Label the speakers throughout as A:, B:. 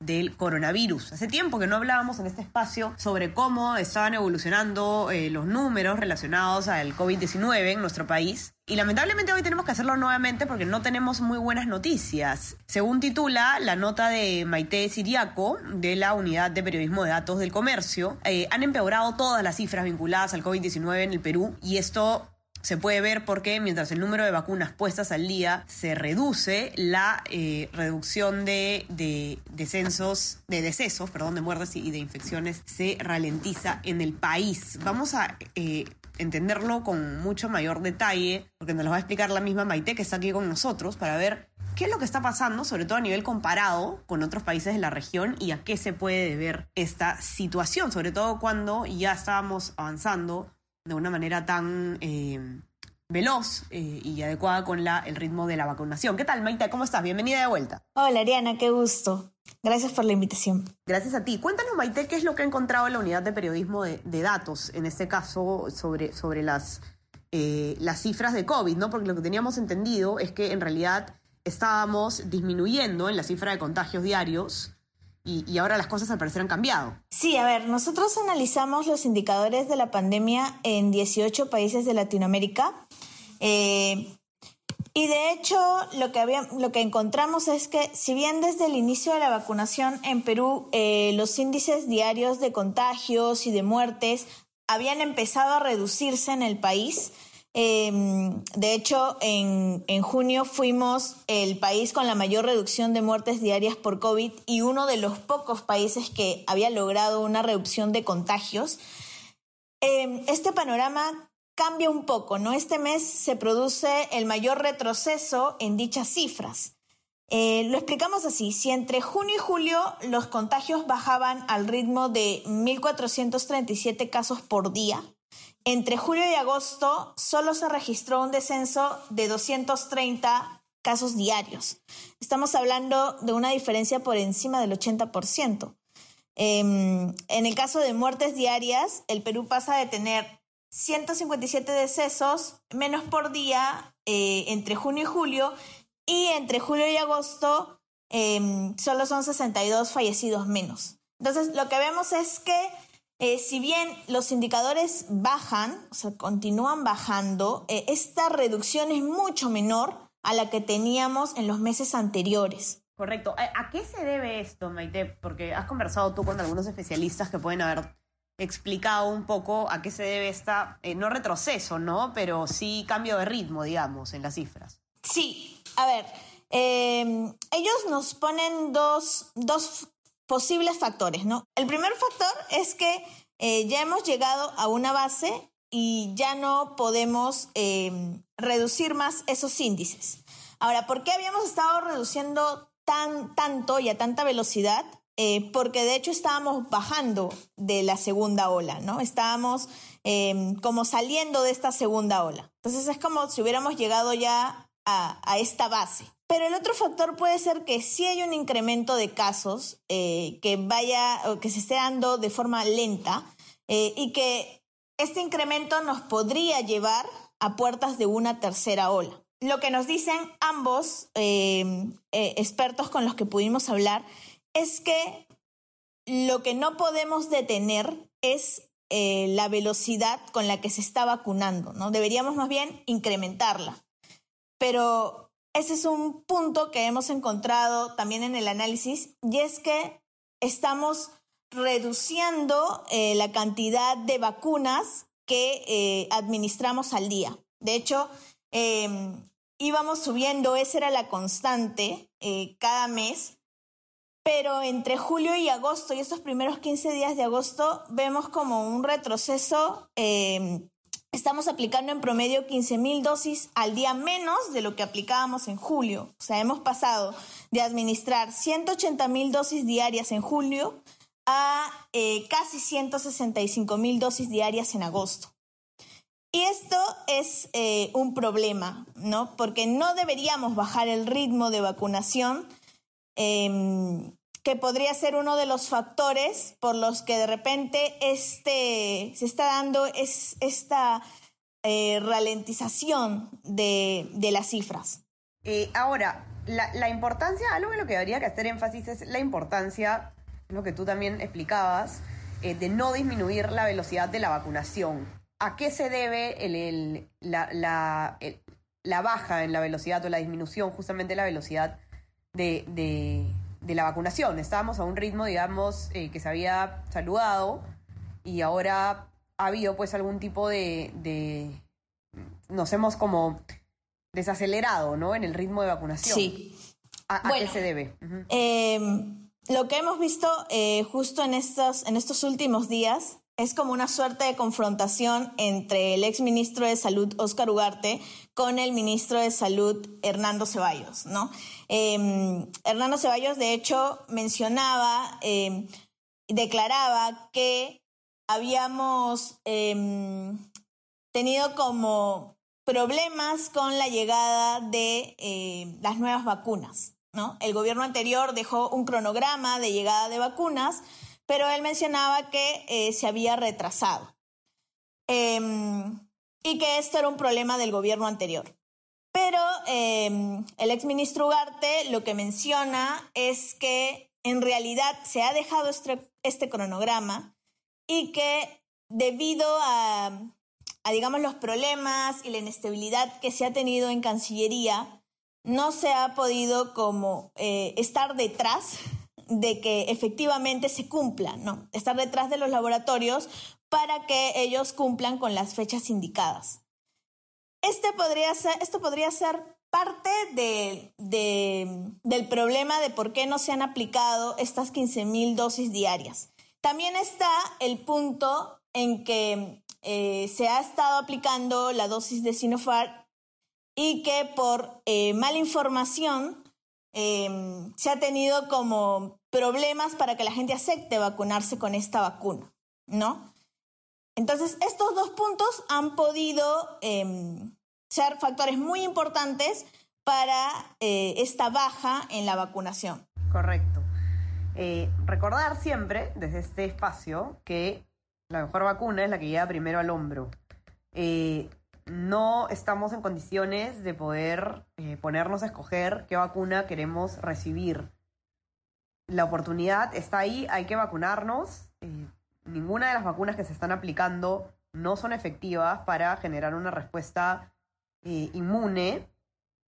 A: del coronavirus. Hace tiempo que no hablábamos en este espacio sobre cómo estaban evolucionando eh, los números relacionados al COVID-19 en nuestro país. Y lamentablemente hoy tenemos que hacerlo nuevamente porque no tenemos muy buenas noticias. Según titula la nota de Maite Siriaco de la Unidad de Periodismo de Datos del Comercio, eh, han empeorado todas las cifras vinculadas al COVID-19 en el Perú y esto se puede ver porque mientras el número de vacunas puestas al día se reduce, la eh, reducción de, descensos, de decesos, perdón, de muertes y de infecciones se ralentiza en el país. Vamos a eh, entenderlo con mucho mayor detalle, porque nos lo va a explicar la misma Maite que está aquí con nosotros para ver qué es lo que está pasando, sobre todo a nivel comparado con otros países de la región y a qué se puede deber esta situación, sobre todo cuando ya estábamos avanzando de una manera tan eh, veloz eh, y adecuada con la, el ritmo de la vacunación. ¿Qué tal, Maite? ¿Cómo estás? Bienvenida de vuelta.
B: Hola, Ariana, qué gusto. Gracias por la invitación.
A: Gracias a ti. Cuéntanos, Maite, qué es lo que ha encontrado en la unidad de periodismo de, datos, en este caso, sobre, sobre las, eh, las cifras de COVID, ¿no? Porque lo que teníamos entendido es que en realidad estábamos disminuyendo en la cifra de contagios diarios y, ahora las cosas al parecer han cambiado.
B: Sí, a ver, nosotros analizamos los indicadores de la pandemia en 18 países de Latinoamérica. Eh, y de hecho, lo que, había, lo que encontramos es que, si bien desde el inicio de la vacunación en Perú, eh, los índices diarios de contagios y de muertes habían empezado a reducirse en el país, Em, de hecho, en, junio fuimos el país con la mayor reducción de muertes diarias por COVID y uno de los pocos países que había logrado una reducción de contagios. Em, este panorama cambia un poco, ¿no? Este mes se produce el mayor retroceso en dichas cifras. Eh, lo explicamos así, si entre junio y julio los contagios bajaban al ritmo de 1.437 casos por día, entre julio y agosto solo se registró un descenso de 230 casos diarios. Estamos hablando de una diferencia por encima del 80%. Em, en el caso de muertes diarias, el Perú pasa de tener 157 decesos menos por día eh, entre junio y julio y entre julio y agosto em, solo son 62 fallecidos menos. Entonces, lo que vemos es que eh, si bien los indicadores bajan, o sea, continúan bajando, eh, esta reducción es mucho menor a la que teníamos en los meses anteriores.
A: Correcto. ¿A qué se debe esto, Maite? Porque has conversado tú con algunos especialistas que pueden haber explicado un poco a qué se debe esta, eh, no retroceso, ¿no? Pero sí cambio de ritmo, digamos, en las cifras.
B: Sí, a ver, ellos nos ponen dos, dos posibles factores, ¿no? El primer factor es que eh, ya hemos llegado a una base y ya no podemos em, reducir más esos índices. Ahora, ¿por qué habíamos estado reduciendo tan, tanto y a tanta velocidad? Eh, porque de hecho estábamos bajando de la segunda ola, ¿no? Estábamos em, como saliendo de esta segunda ola. Entonces es como si hubiéramos llegado ya a esta base. Pero el otro factor puede ser que si hay un incremento de casos eh, que vaya o que se esté dando de forma lenta eh, y que este incremento nos podría llevar a puertas de una tercera ola. Lo que nos dicen ambos eh, expertos con los que pudimos hablar es que lo que no podemos detener es la velocidad con la que se está vacunando, ¿no? Deberíamos más bien incrementarla. Pero ese es un punto que hemos encontrado también en el análisis y es que estamos reduciendo eh, la cantidad de vacunas que eh, administramos al día. De hecho, em, íbamos subiendo, esa era la constante eh, cada mes, pero entre julio y agosto y estos primeros 15 días de agosto vemos como un retroceso em, estamos aplicando en promedio 15.000 dosis al día menos de lo que aplicábamos en julio. O sea, hemos pasado de administrar 180.000 dosis diarias en julio a eh, casi 165 mil dosis diarias en agosto. Y esto es eh, un problema, ¿no? Porque no deberíamos bajar el ritmo de vacunación, em, que podría ser uno de los factores por los que de repente este, se está dando es, esta eh, ralentización de, las cifras.
A: ahora, la, importancia, algo en lo que habría que hacer énfasis es la importancia, lo que tú también explicabas, de no disminuir la velocidad de la vacunación. ¿A qué se debe la, baja en la velocidad o la disminución justamente de la velocidad de, de, la vacunación? Estábamos a un ritmo, digamos, eh, que se había saludado y ahora ha habido pues algún tipo de, de nos hemos como desacelerado, ¿no? En el ritmo de vacunación.
B: Sí.
A: ¿A, qué se debe?
B: Em, lo que hemos visto eh, justo en estos, en estos últimos días es como una suerte de confrontación entre el ex ministro de Salud, Óscar Ugarte, con el ministro de Salud, Hernando Ceballos, ¿no? Em, Hernando Ceballos, de hecho, mencionaba, eh, declaraba que habíamos em, tenido como problemas con la llegada de las nuevas vacunas, ¿no? El gobierno anterior dejó un cronograma de llegada de vacunas, pero él mencionaba que eh, se había retrasado em, y que esto era un problema del gobierno anterior. Pero em, el exministro Ugarte lo que menciona es que en realidad se ha dejado este, este cronograma y que debido a, digamos, los problemas y la inestabilidad que se ha tenido en Cancillería, no se ha podido como eh, estar detrás de que efectivamente se cumpla, ¿no? Estar detrás de los laboratorios para que ellos cumplan con las fechas indicadas. Este podría ser, esto podría ser parte del problema de por qué no se han aplicado estas 15.000 dosis diarias. También está el punto en que eh, se ha estado aplicando la dosis de Sinopharm y que por eh, mala información Em, se ha tenido como problemas para que la gente acepte vacunarse con esta vacuna, ¿no? Entonces, estos dos puntos han podido em, ser factores muy importantes para eh, esta baja en la vacunación.
A: Correcto. Eh, recordar siempre, desde este espacio, que la mejor vacuna es la que llega primero al hombro. Eh, no estamos en condiciones de poder eh, ponernos a escoger qué vacuna queremos recibir. La oportunidad está ahí, hay que vacunarnos. Eh, ninguna de las vacunas que se están aplicando no son efectivas para generar una respuesta eh, inmune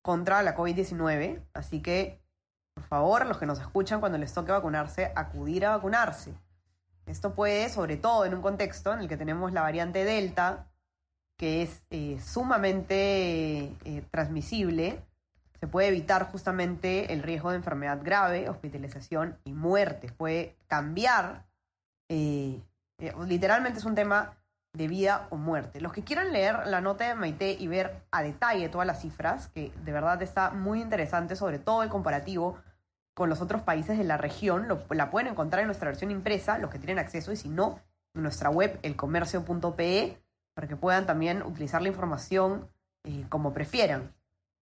A: contra la COVID-19. Así que, por favor, los que nos escuchan cuando les toque vacunarse, acudir a vacunarse. Esto puede, sobre todo en un contexto en el que tenemos la variante Delta, que es eh, sumamente eh, transmisible, se puede evitar justamente el riesgo de enfermedad grave, hospitalización y muerte. Puede cambiar, eh, literalmente es un tema de vida o muerte. Los que quieran leer la nota de Maite y ver a detalle todas las cifras, que de verdad está muy interesante, sobre todo el comparativo con los otros países de la región, la pueden encontrar en nuestra versión impresa, los que tienen acceso, y si no, en nuestra web, elcomercio.pe para que puedan también utilizar la información eh, como prefieran.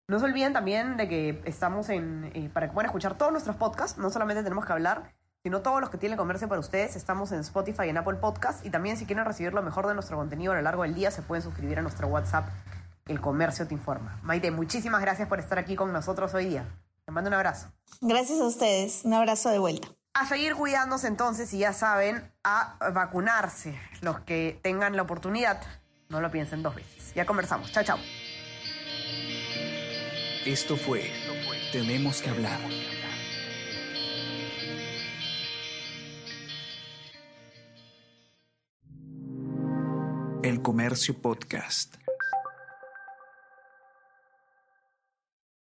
A: No se olviden también de que estamos en, eh, para que puedan escuchar todos nuestros podcasts, no solamente tenemos que hablar, sino todos los que tienen comercio para ustedes, estamos en Spotify y en Apple Podcast, y también si quieren recibir lo mejor de nuestro contenido a lo largo del día, se pueden suscribir a nuestro WhatsApp, El Comercio Te Informa. Maite, muchísimas gracias por estar aquí con nosotros hoy día. Te mando un abrazo.
B: Gracias a ustedes, un abrazo de vuelta.
A: A seguir cuidándose entonces, y ya saben, a vacunarse los que tengan la oportunidad no lo piensen dos veces. Ya conversamos. Chao, chao.
C: Esto fue Tenemos que hablar. El Comercio Podcast.